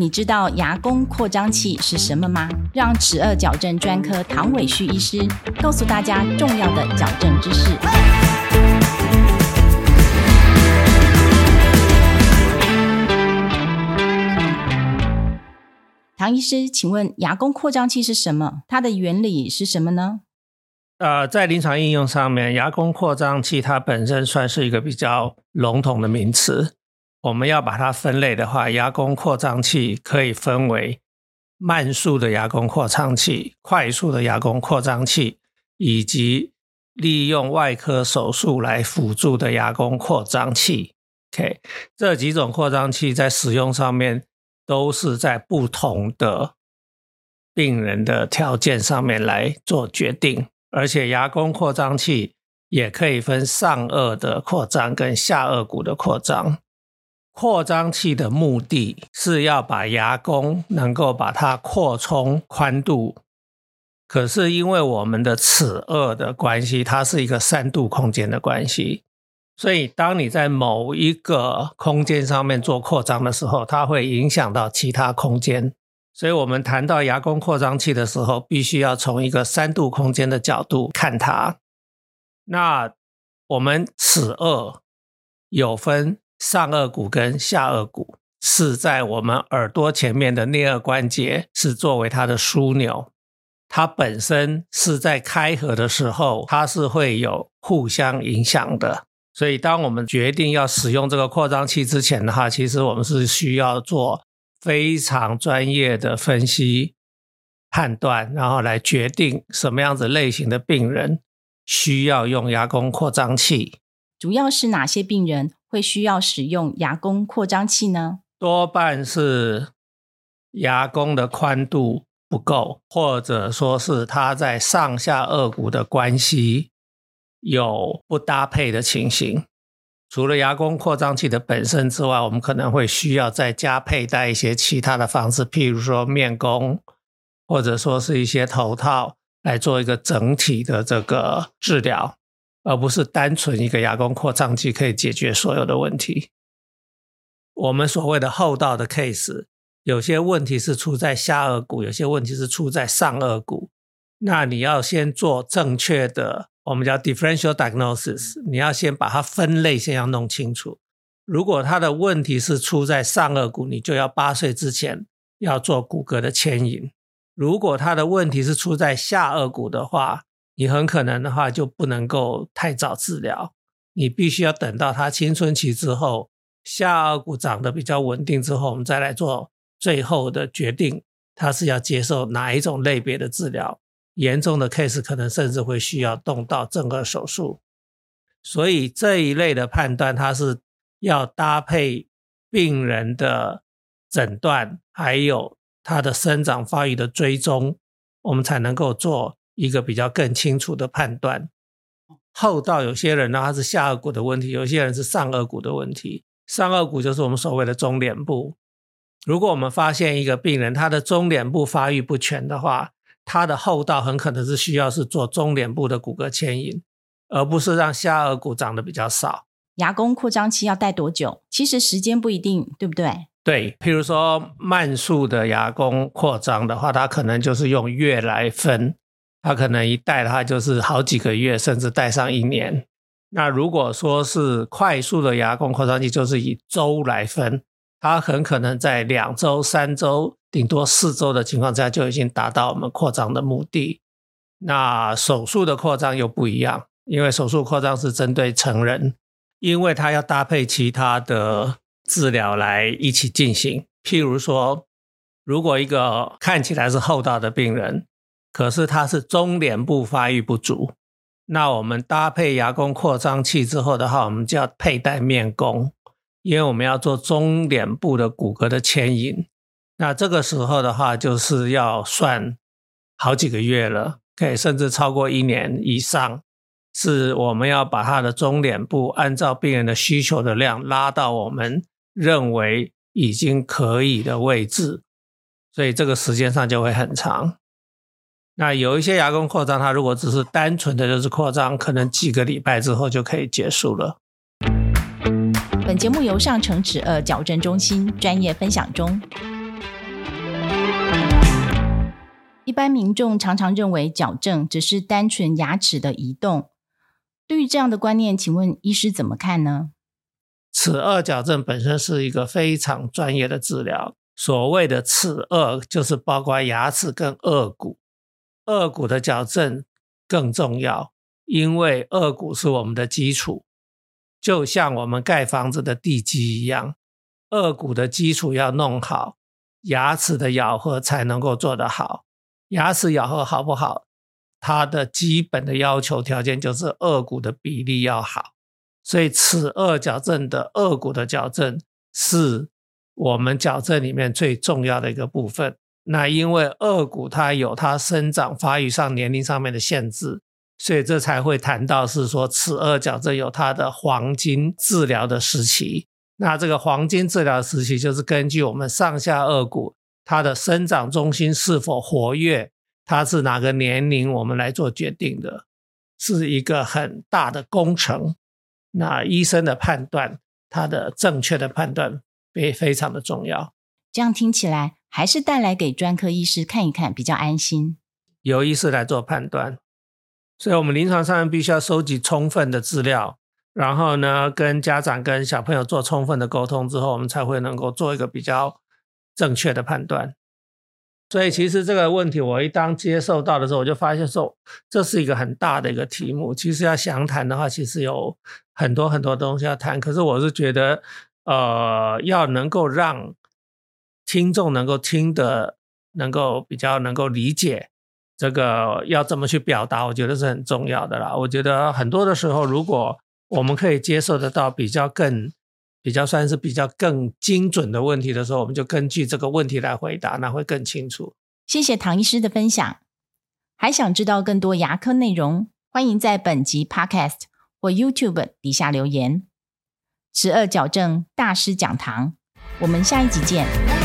你知道牙弓扩张器是什么吗？让齿颚矫正专科唐伟旭医师告诉大家重要的矫正知识。唐医师，请问牙弓扩张器是什么？它的原理是什么呢？呃，在临床应用上面，牙弓扩张器它本身算是一个比较笼统的名词。我们要把它分类的话，牙弓扩张器可以分为慢速的牙弓扩张器、快速的牙弓扩张器，以及利用外科手术来辅助的牙弓扩张器。OK，这几种扩张器在使用上面都是在不同的病人的条件上面来做决定，而且牙弓扩张器也可以分上颚的扩张跟下颚骨的扩张。扩张器的目的是要把牙弓能够把它扩充宽度，可是因为我们的齿颚的关系，它是一个三度空间的关系，所以当你在某一个空间上面做扩张的时候，它会影响到其他空间。所以我们谈到牙弓扩张器的时候，必须要从一个三度空间的角度看它。那我们齿颚有分。上颚骨跟下颚骨是在我们耳朵前面的颞颌关节，是作为它的枢纽。它本身是在开合的时候，它是会有互相影响的。所以，当我们决定要使用这个扩张器之前的话，其实我们是需要做非常专业的分析判断，然后来决定什么样子类型的病人需要用牙弓扩张器。主要是哪些病人？会需要使用牙弓扩张器呢？多半是牙弓的宽度不够，或者说是它在上下颚骨的关系有不搭配的情形。除了牙弓扩张器的本身之外，我们可能会需要再加佩戴一些其他的方式，譬如说面弓，或者说是一些头套，来做一个整体的这个治疗。而不是单纯一个牙弓扩张器可以解决所有的问题。我们所谓的后道的 case，有些问题是出在下颚骨，有些问题是出在上颚骨。那你要先做正确的，我们叫 differential diagnosis，你要先把它分类，先要弄清楚。如果他的问题是出在上颚骨，你就要八岁之前要做骨骼的牵引；如果他的问题是出在下颚骨的话，你很可能的话就不能够太早治疗，你必须要等到他青春期之后，下颚骨长得比较稳定之后，我们再来做最后的决定，他是要接受哪一种类别的治疗。严重的 case 可能甚至会需要动到整个手术。所以这一类的判断，它是要搭配病人的诊断，还有他的生长发育的追踪，我们才能够做。一个比较更清楚的判断，后道有些人呢，他是下颚骨的问题，有些人是上颚骨的问题。上颚骨就是我们所谓的中脸部。如果我们发现一个病人他的中脸部发育不全的话，他的后道很可能是需要是做中脸部的骨骼牵引，而不是让下颚骨长得比较少。牙弓扩张期要戴多久？其实时间不一定，对不对？对，譬如说慢速的牙弓扩张的话，它可能就是用月来分。他可能一戴的话就是好几个月，甚至戴上一年。那如果说是快速的牙弓扩张器，就是以周来分，它很可能在两周、三周，顶多四周的情况下就已经达到我们扩张的目的。那手术的扩张又不一样，因为手术扩张是针对成人，因为它要搭配其他的治疗来一起进行。譬如说，如果一个看起来是厚道的病人。可是它是中脸部发育不足，那我们搭配牙弓扩张器之后的话，我们就要佩戴面弓，因为我们要做中脸部的骨骼的牵引。那这个时候的话，就是要算好几个月了，可以甚至超过一年以上，是我们要把他的中脸部按照病人的需求的量拉到我们认为已经可以的位置，所以这个时间上就会很长。那有一些牙弓扩张，它如果只是单纯的就是扩张，可能几个礼拜之后就可以结束了。本节目由上城齿颚矫正中心专业分享中。一般民众常常认为矫正只是单纯牙齿的移动。对于这样的观念，请问医师怎么看呢？齿颚矫正本身是一个非常专业的治疗。所谓的齿颚，就是包括牙齿跟颚骨。颚骨的矫正更重要，因为颚骨是我们的基础，就像我们盖房子的地基一样。颚骨的基础要弄好，牙齿的咬合才能够做得好。牙齿咬合好不好？它的基本的要求条件就是颚骨的比例要好。所以齿颚矫正的颚骨的矫正是我们矫正里面最重要的一个部分。那因为颚骨它有它生长发育上年龄上面的限制，所以这才会谈到是说齿颚矫正有它的黄金治疗的时期。那这个黄金治疗时期，就是根据我们上下颚骨它的生长中心是否活跃，它是哪个年龄，我们来做决定的，是一个很大的工程。那医生的判断，他的正确的判断非非常的重要。这样听起来，还是带来给专科医师看一看比较安心，由医师来做判断。所以，我们临床上必须要收集充分的资料。然后呢，跟家长、跟小朋友做充分的沟通之后，我们才会能够做一个比较正确的判断。所以，其实这个问题我一当接受到的时候，我就发现说，这是一个很大的一个题目。其实要详谈的话，其实有很多很多东西要谈。可是，我是觉得，呃，要能够让听众能够听得，能够比较能够理解这个要怎么去表达，我觉得是很重要的啦。我觉得很多的时候，如果我们可以接受得到比较更、比较算是比较更精准的问题的时候，我们就根据这个问题来回答，那会更清楚。谢谢唐医师的分享。还想知道更多牙科内容，欢迎在本集 Podcast 或 YouTube 底下留言。十二矫正大师讲堂，我们下一集见。